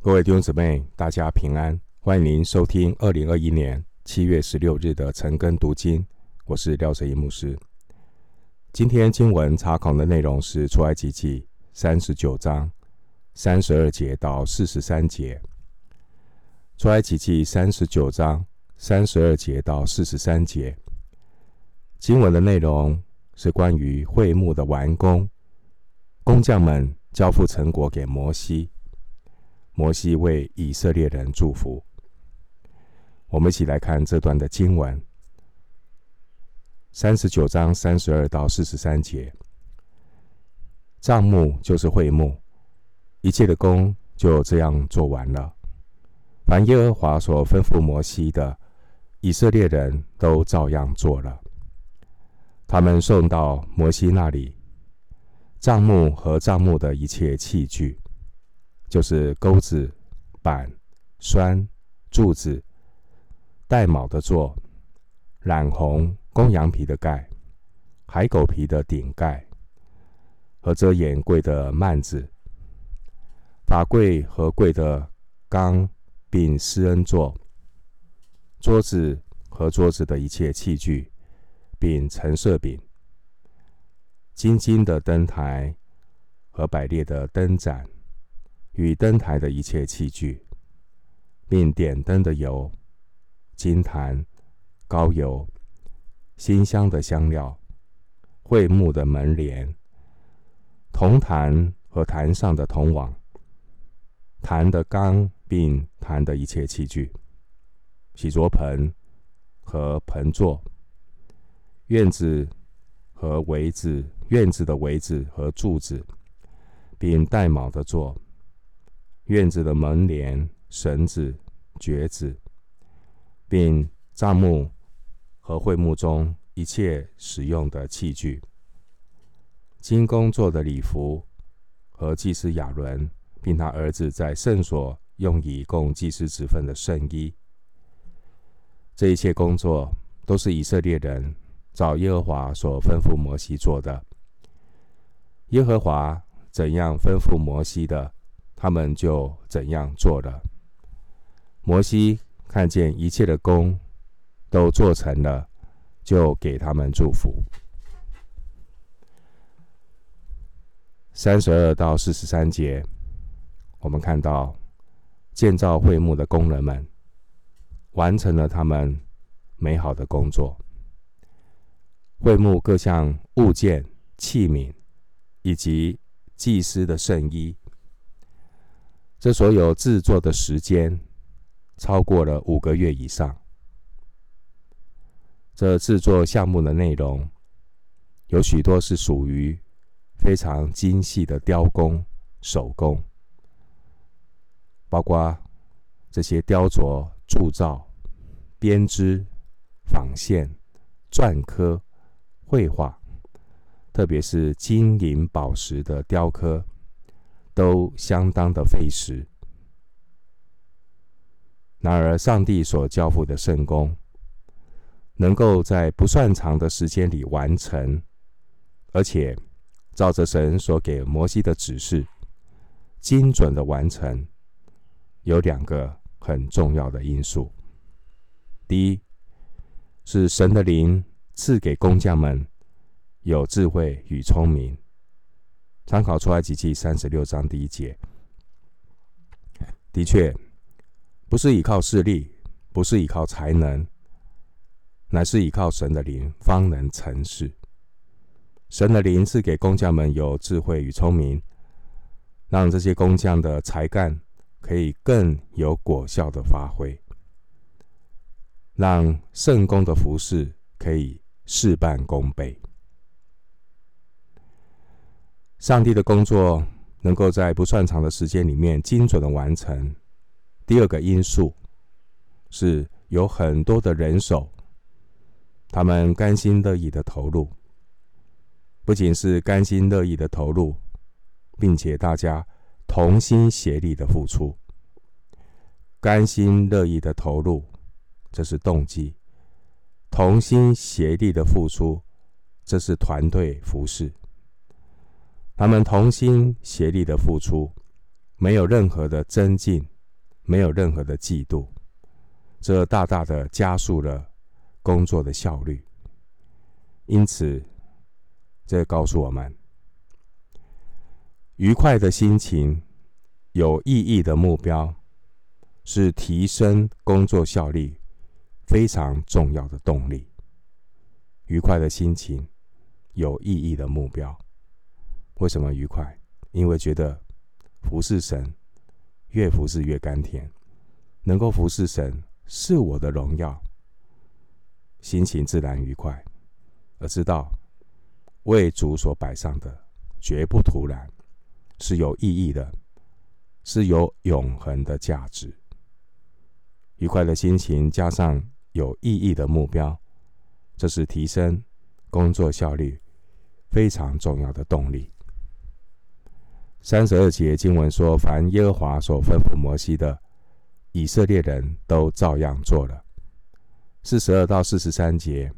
各位弟兄姊妹，大家平安！欢迎您收听二零二一年七月十六日的晨更读经。我是廖哲一牧师。今天经文查考的内容是出埃及记三十九章三十二节到四十三节。出埃及记三十九章三十二节到四十三节，经文的内容是关于会幕的完工，工匠们交付成果给摩西。摩西为以色列人祝福。我们一起来看这段的经文，三十九章三十二到四十三节。帐幕就是会幕，一切的工就这样做完了。凡耶和华所吩咐摩西的，以色列人都照样做了。他们送到摩西那里，帐幕和帐幕的一切器具。就是钩子、板、栓、柱子、带卯的座、染红公羊皮的盖、海狗皮的顶盖和遮掩柜的幔子、法柜和柜的缸，并施恩座、桌子和桌子的一切器具，并陈设饼、金金的灯台和摆列的灯盏。与灯台的一切器具，并点灯的油、金坛、膏油、新香的香料、会木的门帘、铜坛和坛上的铜网、坛的缸，并坛的一切器具、洗濯盆和盆座、院子和围子、院子的围子和柱子，并带卯的座。院子的门帘、绳子、橛子，并帐幕和会幕中一切使用的器具，金工做的礼服和祭司亚伦，并他儿子在圣所用以供祭司职分的圣衣，这一切工作都是以色列人照耶和华所吩咐摩西做的。耶和华怎样吩咐摩西的，他们就怎样做了。摩西看见一切的工都做成了，就给他们祝福。三十二到四十三节，我们看到建造会幕的工人们完成了他们美好的工作。会幕各项物件、器皿以及祭司的圣衣。这所有制作的时间超过了五个月以上。这制作项目的内容有许多是属于非常精细的雕工、手工，包括这些雕琢、铸造、编织、纺线、篆刻、绘画，特别是金银宝石的雕刻。都相当的费时。然而，上帝所交付的圣工，能够在不算长的时间里完成，而且照着神所给摩西的指示，精准的完成，有两个很重要的因素。第一，是神的灵赐给工匠们有智慧与聪明。参考出埃及记三十六章第一节，的确不是依靠势力，不是依靠才能，乃是依靠神的灵方能成事。神的灵赐给工匠们有智慧与聪明，让这些工匠的才干可以更有果效的发挥，让圣工的服事可以事半功倍。上帝的工作能够在不算长的时间里面精准的完成。第二个因素是有很多的人手，他们甘心乐意的投入，不仅是甘心乐意的投入，并且大家同心协力的付出。甘心乐意的投入，这是动机；同心协力的付出，这是团队服饰。他们同心协力的付出，没有任何的增进，没有任何的嫉妒，这大大的加速了工作的效率。因此，这告诉我们，愉快的心情、有意义的目标，是提升工作效率非常重要的动力。愉快的心情，有意义的目标，为什么愉快？因为觉得。服侍神，越服侍越甘甜。能够服侍神是我的荣耀，心情自然愉快。而知道为主所摆上的绝不突然，是有意义的，是有永恒的价值。愉快的心情加上有意义的目标，这是提升工作效率非常重要的动力。三十二节经文说：“凡耶和华所吩咐摩西的，以色列人都照样做了。”四十二到四十三节，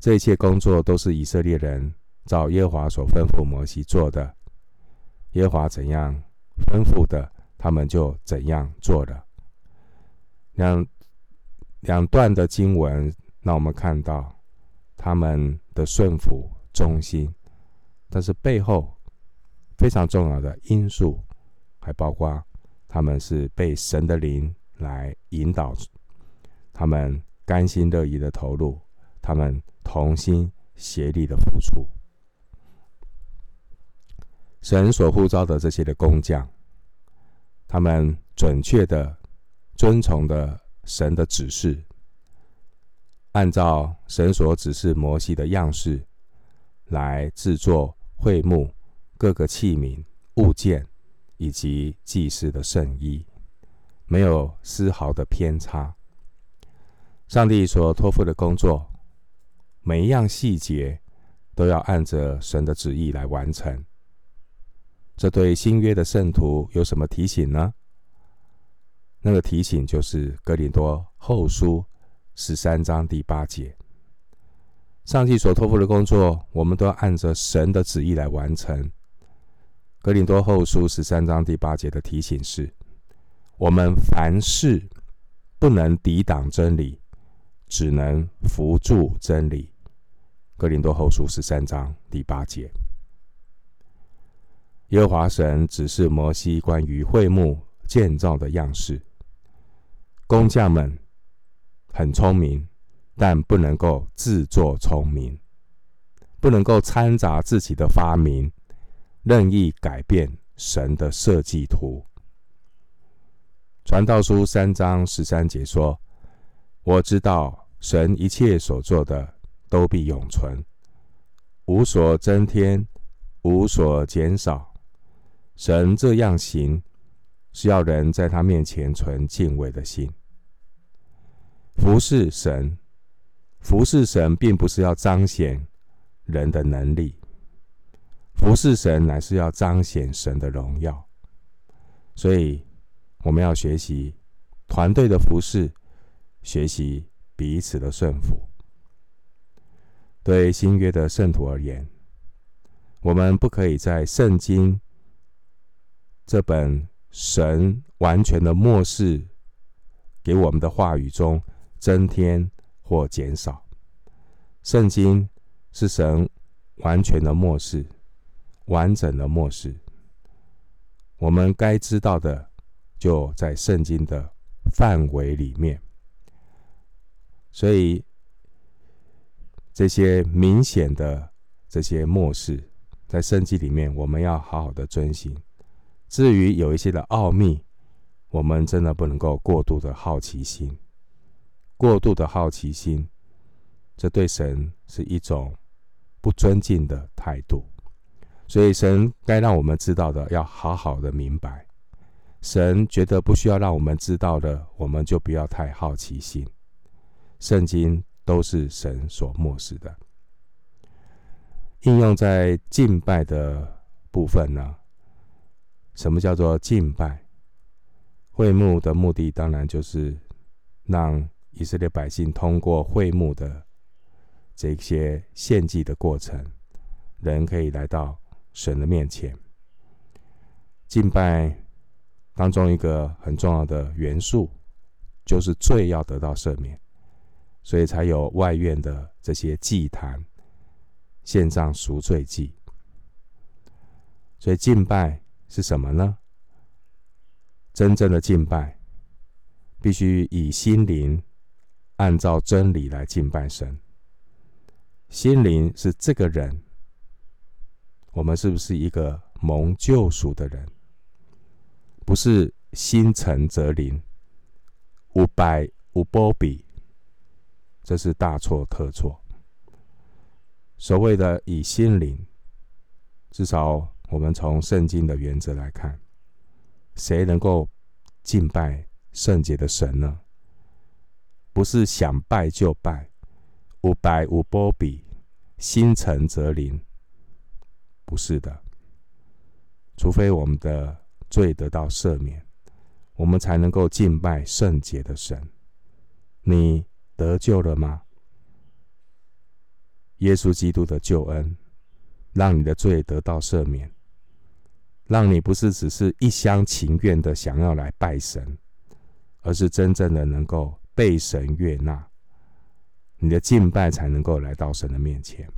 这一切工作都是以色列人照耶和华所吩咐摩西做的。耶和华怎样吩咐的，他们就怎样做的。两两段的经文，让我们看到他们的顺服忠心，但是背后。非常重要的因素，还包括他们是被神的灵来引导，他们甘心乐意的投入，他们同心协力的付出。神所呼召的这些的工匠，他们准确的遵从的神的指示，按照神所指示摩西的样式来制作会幕。各个器皿、物件以及祭司的圣衣，没有丝毫的偏差。上帝所托付的工作，每一样细节都要按着神的旨意来完成。这对新约的圣徒有什么提醒呢？那个提醒就是哥林多后书十三章第八节：上帝所托付的工作，我们都要按着神的旨意来完成。格林多后书十三章第八节的提醒是：我们凡事不能抵挡真理，只能扶助真理。格林多后书十三章第八节。耶和华神指示摩西关于会幕建造的样式，工匠们很聪明，但不能够自作聪明，不能够掺杂自己的发明。任意改变神的设计图。传道书三章十三节说：“我知道神一切所做的都必永存，无所增添，无所减少。神这样行，是要人在他面前存敬畏的心。服侍神，服侍神，并不是要彰显人的能力。”服侍神乃是要彰显神的荣耀，所以我们要学习团队的服侍，学习彼此的顺服。对新约的圣徒而言，我们不可以在圣经这本神完全的默示给我们的话语中增添或减少。圣经是神完全的默示。完整的末世，我们该知道的就在圣经的范围里面。所以这些明显的这些末世，在圣经里面，我们要好好的遵循。至于有一些的奥秘，我们真的不能够过度的好奇心。过度的好奇心，这对神是一种不尊敬的态度。所以，神该让我们知道的，要好好的明白；神觉得不需要让我们知道的，我们就不要太好奇心。圣经都是神所默示的，应用在敬拜的部分呢？什么叫做敬拜？会幕的目的，当然就是让以色列百姓通过会幕的这些献祭的过程，人可以来到。神的面前敬拜，当中一个很重要的元素，就是罪要得到赦免，所以才有外院的这些祭坛，献上赎罪祭。所以敬拜是什么呢？真正的敬拜，必须以心灵按照真理来敬拜神。心灵是这个人，我们是不是一个蒙救赎的人？不是心诚则灵，有拜有保庇，这是大错特错。所谓的以心灵，至少我们从圣经的原则来看，谁能够敬拜圣洁的神呢？不是想拜就拜。有拜有保庇，心诚则灵，不是的。除非我们的罪得到赦免，我们才能够敬拜圣洁的神。你得救了吗？耶稣基督的救恩，让你的罪得到赦免，让你不是只是一厢情愿的想要来拜神，而是真正的能够被神悦纳。你的敬拜才能够来到神的面前。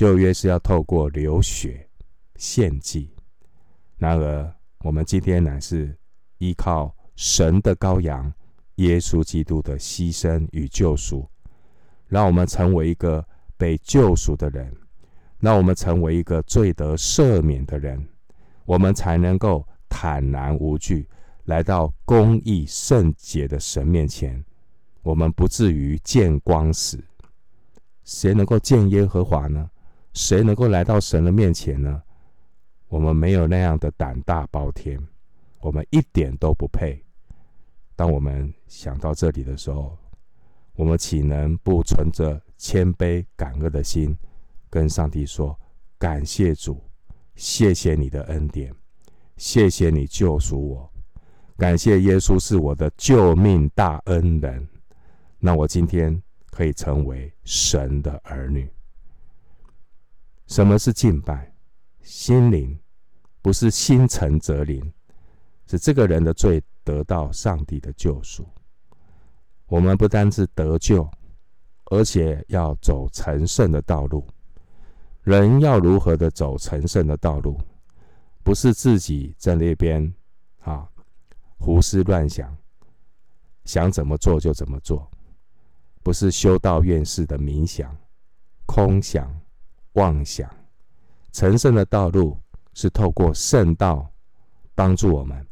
旧约是要透过流血献祭，然而我们今天乃是依靠神的羔羊耶稣基督的牺牲与救赎，让我们成为一个被救赎的人，让我们成为一个罪得赦免的人，我们才能够坦然无惧来到公义圣洁的神面前。我们不至于见光死。谁能够见耶和华呢？谁能够来到神的面前呢？我们没有那样的胆大包天，我们一点都不配。当我们想到这里的时候，我们岂能不存着谦卑感恩的心，跟上帝说：“感谢主，谢谢你的恩典，谢谢你救赎我，感谢耶稣是我的救命大恩人。”那我今天可以成为神的儿女。什么是敬拜？心灵不是心诚则灵，是这个人的罪得到上帝的救赎。我们不单是得救，而且要走成圣的道路。人要如何的走成圣的道路？不是自己在那边啊胡思乱想，想怎么做就怎么做。不是修道院士的冥想、空想、妄想，成圣的道路是透过圣道帮助我们。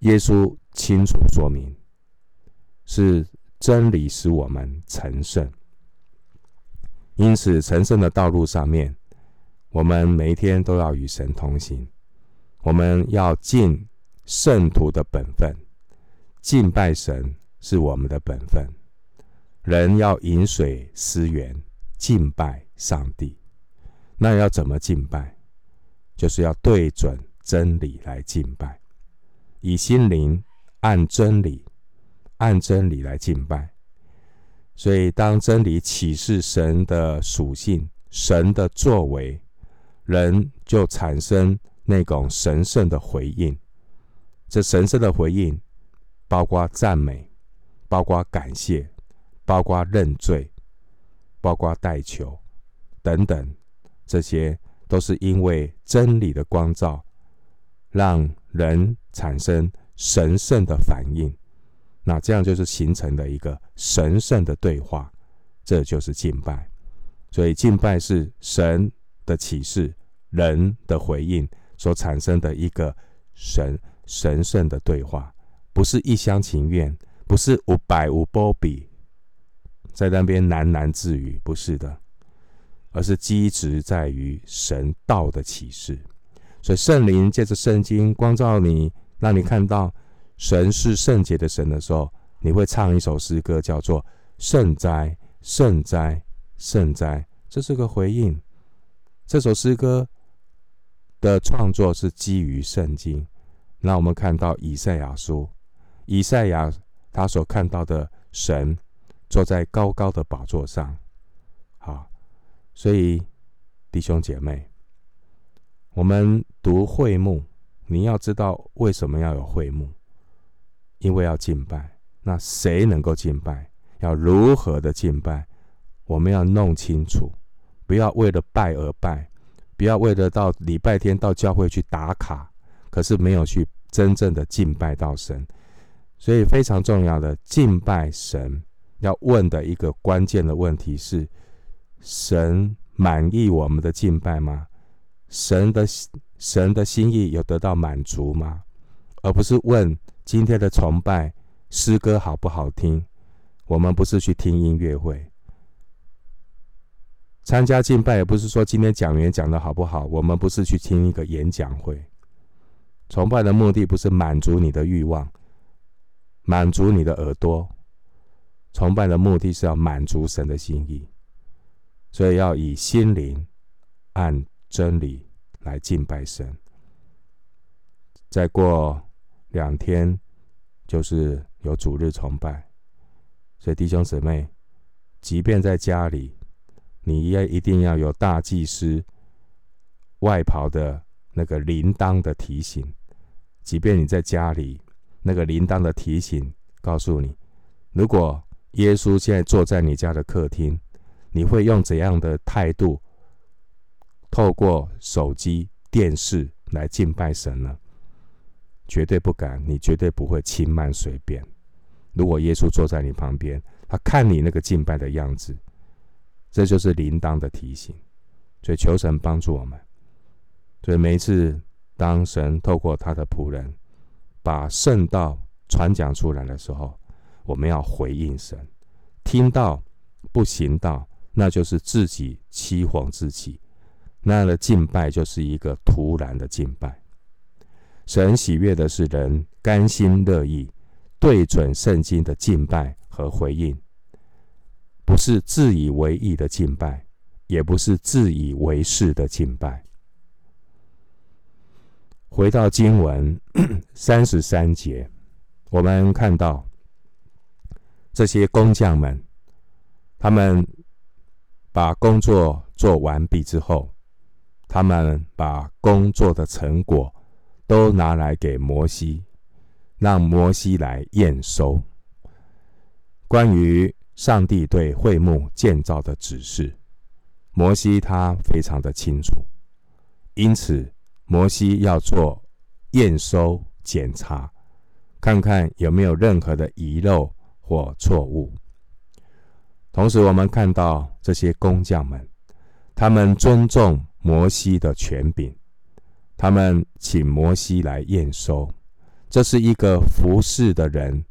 耶稣清楚说明，是真理使我们成圣。因此，成圣的道路上面，我们每一天都要与神同行。我们要尽圣徒的本分，敬拜神是我们的本分。人要饮水思源，敬拜上帝。那要怎么敬拜？就是要对准真理来敬拜，以心灵按真理，按真理来敬拜。所以，当真理启示神的属性、神的作为，人就产生那种神圣的回应。这神圣的回应，包括赞美，包括感谢。包括认罪，包括代求等等，这些都是因为真理的光照，让人产生神圣的反应。那这样就是形成的一个神圣的对话，这就是敬拜。所以敬拜是神的启示，人的回应所产生的一个神神圣的对话，不是一厢情愿，不是无百无波比。在那边喃喃自语，不是的，而是基质在于神道的启示。所以圣灵借着圣经光照你，让你看到神是圣洁的神的时候，你会唱一首诗歌，叫做“圣哉，圣哉，圣哉”。这是个回应。这首诗歌的创作是基于圣经。那我们看到以赛亚书，以赛亚他所看到的神。坐在高高的宝座上，所以弟兄姐妹，我们读会幕，你要知道为什么要有会幕，因为要敬拜。那谁能够敬拜？要如何的敬拜？我们要弄清楚，不要为了拜而拜，不要为了到礼拜天到教会去打卡，可是没有去真正的敬拜到神。所以非常重要的敬拜神，要问的一个关键的问题是：神满意我们的敬拜吗？神的神的心意有得到满足吗？而不是问今天的崇拜诗歌好不好听？我们不是去听音乐会，参加敬拜也不是说今天讲员讲的好不好？我们不是去听一个演讲会。崇拜的目的不是满足你的欲望，满足你的耳朵。崇拜的目的是要满足神的心意，所以要以心灵按真理来敬拜神。再过两天就是有主日崇拜，所以弟兄姊妹，即便在家里，你也一定要有大祭司外袍的那个铃铛的提醒。即便你在家里，那个铃铛的提醒告诉你，如果耶稣现在坐在你家的客厅，你会用怎样的态度？透过手机、电视来敬拜神呢？绝对不敢，你绝对不会轻慢随便。如果耶稣坐在你旁边，他看你那个敬拜的样子，这就是铃铛的提醒。所以求神帮助我们。所以每一次当神透过他的仆人把圣道传讲出来的时候，我们要回应神。听到不行道，那就是自己欺哄自己。那样的敬拜就是一个徒然的敬拜。神喜悦的是人甘心乐意对准圣经的敬拜和回应，不是自以为意的敬拜，也不是自以为是的敬拜。回到经文三十三节，我们看到这些工匠们，他们把工作做完毕之后。他们把工作的成果都拿来给摩西，让摩西来验收。关于上帝对会幕建造的指示，摩西他非常的清楚，因此摩西要做验收检查，看看有没有任何的遗漏或错误。同时，我们看到这些工匠们，他们尊重。摩西的权柄，他们请摩西来验收，这是一个服侍的人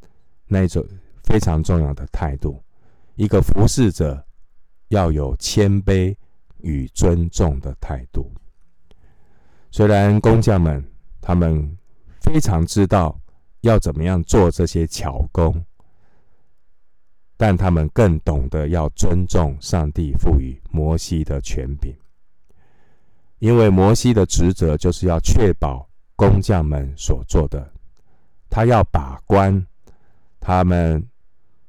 那种非常重要的态度。一个服侍者要有谦卑与尊重的态度。虽然工匠们他们非常知道要怎么样做这些巧工，但他们更懂得要尊重上帝赋予摩西的权柄。因为摩西的职责就是要确保工匠们所做的，他要把关他们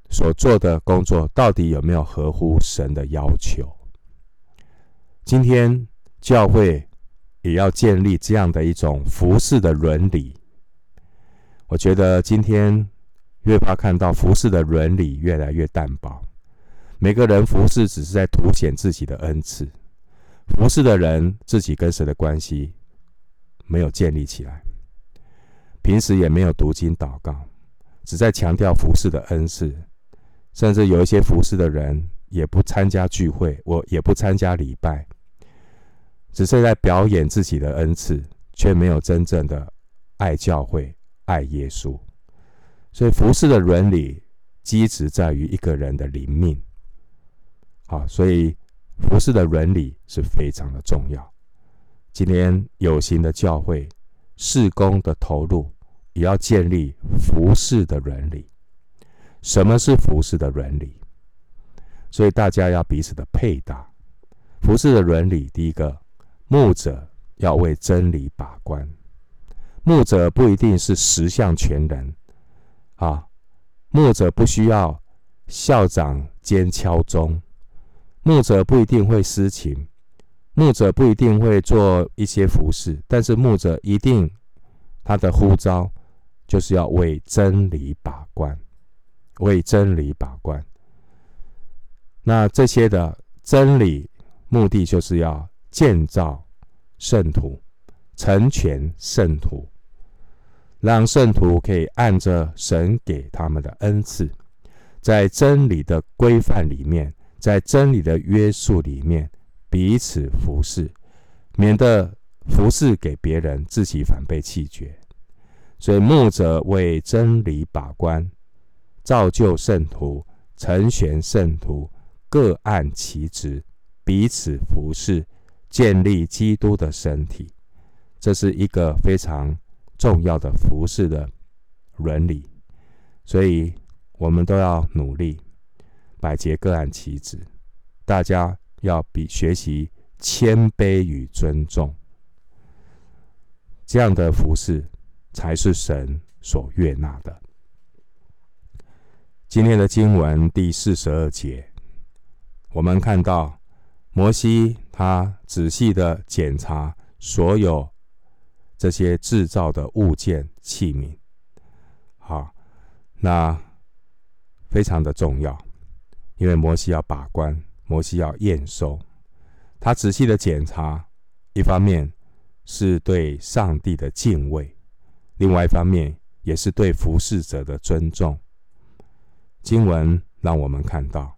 所做的工作到底有没有合乎神的要求。今天教会也要建立这样的一种服侍的伦理。我觉得今天越怕看到服侍的伦理越来越淡薄，每个人服侍只是在凸显自己的恩赐。服侍的人自己跟神的关系没有建立起来，平时也没有读经祷告，只在强调服侍的恩赐，甚至有一些服侍的人也不参加聚会，我也不参加礼拜，只是在表演自己的恩赐，却没有真正的爱教会、爱耶稣。所以服侍的伦理基址在于一个人的灵命。好，所以。服侍的伦理是非常的重要。今天有形的教会事工的投入，也要建立服侍的伦理。什么是服侍的伦理？所以大家要彼此的配搭。服侍的伦理，第一个，牧者要为真理把关。牧者不一定是十项全能啊，牧者不需要校长兼敲钟。牧者不一定会司琴，牧者不一定会做一些服侍，但是牧者一定他的呼召就是要为真理把关，为真理把关。那这些的真理目的就是要建造圣徒，成全圣徒，让圣徒可以按着神给他们的恩赐，在真理的规范里面，在真理的约束里面彼此服侍，免得服侍给别人，自己反被弃绝。所以牧者为真理把关，造就圣徒，成全圣徒。各按其职，彼此服侍，建立基督的身体。这是一个非常重要的服侍的伦理，所以我们都要努力，百节各案其职。大家要比学习谦卑与尊重，这样的服侍才是神所悦纳的。今天的经文第四十二节。我们看到摩西，他仔细的检查所有这些制造的物件器皿，好，那非常的重要，因为摩西要把关，摩西要验收，他仔细的检查，一方面是对上帝的敬畏，另外一方面也是对服侍者的尊重。经文让我们看到。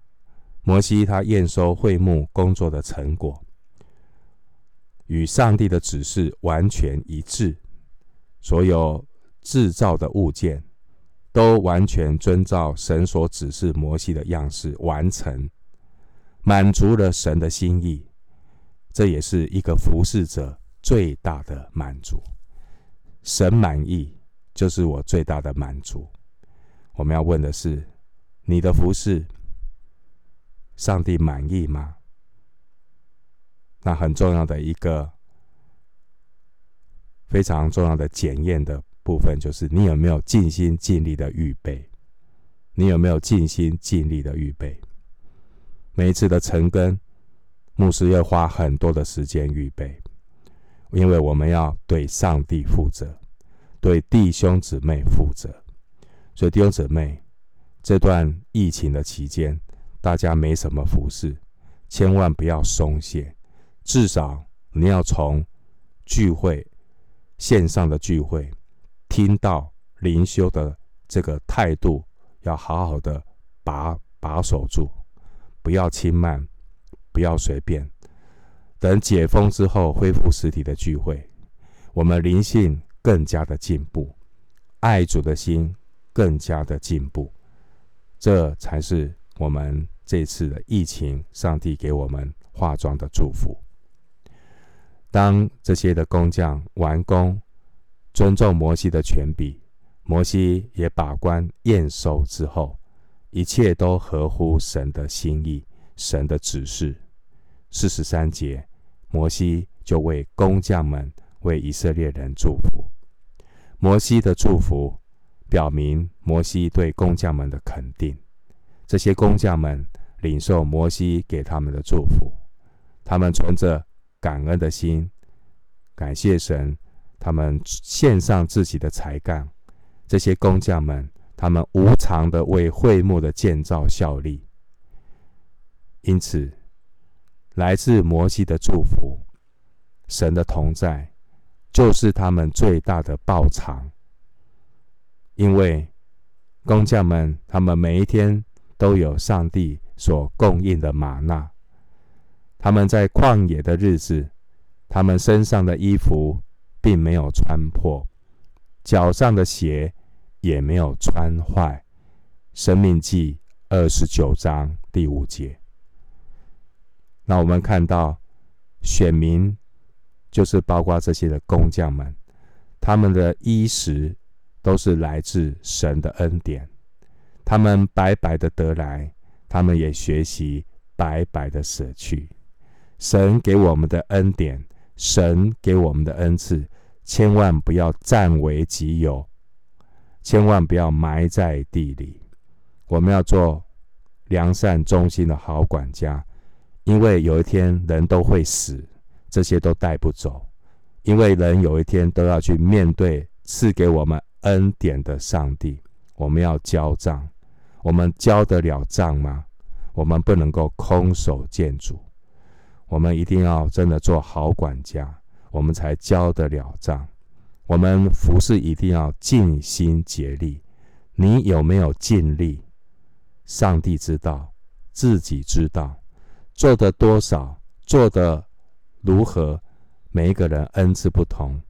摩西他验收会幕工作的成果，与上帝的指示完全一致，所有制造的物件都完全遵照神所指示摩西的样式完成，满足了神的心意。这也是一个服侍者最大的满足。神满意，就是我最大的满足。我们要问的是，你的服侍。上帝满意吗？那很重要的一个非常重要的检验的部分，就是你有没有尽心尽力的预备？你有没有尽心尽力的预备？每一次的成根，牧师要花很多的时间预备，因为我们要对上帝负责，对弟兄姊妹负责。所以弟兄姊妹，这段疫情的期间。大家没什么服侍，千万不要松懈。至少你要从聚会、线上的聚会，听到灵修的这个态度，要好好的把把守住，不要轻慢，不要随便。等解封之后，恢复实体的聚会，我们灵性更加的进步，爱主的心更加的进步，这才是。我们这次的疫情，上帝给我们化妆的祝福。当这些的工匠完工，尊重摩西的权柄，摩西也把关验收之后，一切都合乎神的心意、神的指示。四十三节，摩西就为工匠们、为以色列人祝福。摩西的祝福表明摩西对工匠们的肯定。这些工匠们领受摩西给他们的祝福，他们存着感恩的心，感谢神，他们献上自己的才干。这些工匠们，他们无偿的为会幕的建造效力。因此，来自摩西的祝福，神的同在，就是他们最大的报偿。因为工匠们，他们每一天。都有上帝所供应的玛娜。他们在旷野的日子，他们身上的衣服并没有穿破，脚上的鞋也没有穿坏。生命记二十九章第五节。那我们看到选民，就是包括这些的工匠们，他们的衣食都是来自神的恩典。他们白白的得来，他们也学习白白的舍去。神给我们的恩典，神给我们的恩赐，千万不要占为己有，千万不要埋在地里。我们要做良善忠心的好管家，因为有一天人都会死，这些都带不走。因为人有一天都要去面对赐给我们恩典的上帝。我们要交账，我们交得了账吗？我们不能够空手见主，我们一定要真的做好管家，我们才交得了账。我们服侍一定要尽心竭力。你有没有尽力？上帝知道，自己知道，做的多少，做的如何，每一个人恩赐不同，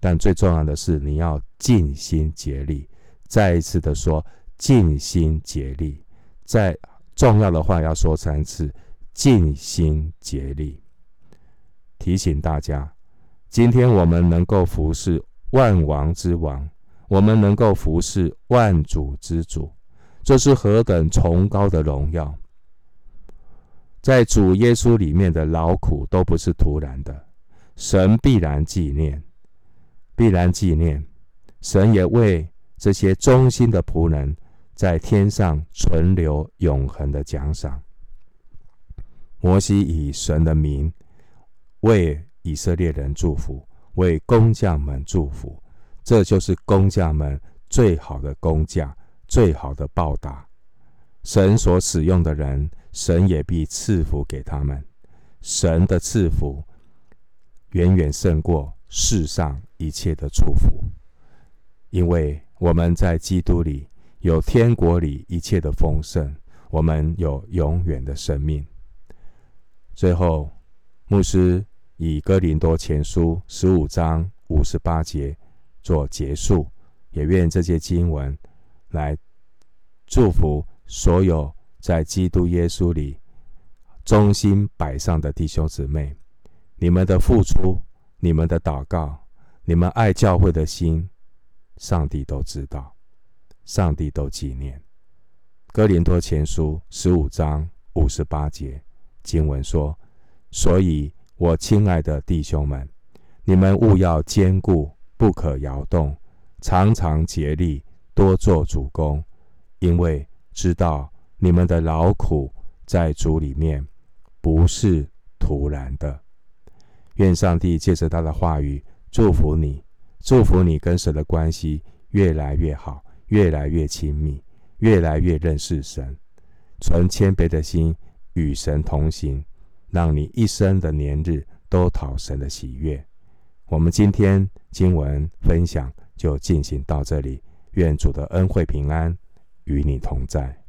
但最重要的是你要尽心竭力。再一次的说，尽心竭力。再重要的话要说三次，尽心竭力。提醒大家，今天我们能够服侍万王之王，我们能够服侍万主之主，这是何等崇高的荣耀！在主耶稣里面的劳苦都不是突然的，神必然纪念，必然纪念。神也为这些忠心的仆人，在天上存留永恒的奖赏。摩西以神的名为以色列人祝福，为工匠们祝福，这就是工匠们最好的工匠，最好的报答。神所使用的人，神也必赐福给他们。神的赐福远远胜过世上一切的祝福，因为。我们在基督里有天国里一切的丰盛，我们有永远的生命。最后，牧师以哥林多前书十五章五十八节做结束，也愿这些经文来祝福所有在基督耶稣里忠心摆上的弟兄姊妹。你们的付出，你们的祷告，你们爱教会的心。上帝都知道，上帝都纪念。哥林多前书十五章五十八节经文说：“所以，我亲爱的弟兄们，你们务要坚固，不可摇动，常常竭力，多做主工，因为知道你们的劳苦在主里面不是徒然的。”愿上帝借着他的话语祝福你。祝福你跟神的关系越来越好，越来越亲密，越来越认识神，存谦卑的心与神同行，让你一生的年日都讨神的喜悦。我们今天经文分享就进行到这里，愿主的恩惠平安与你同在。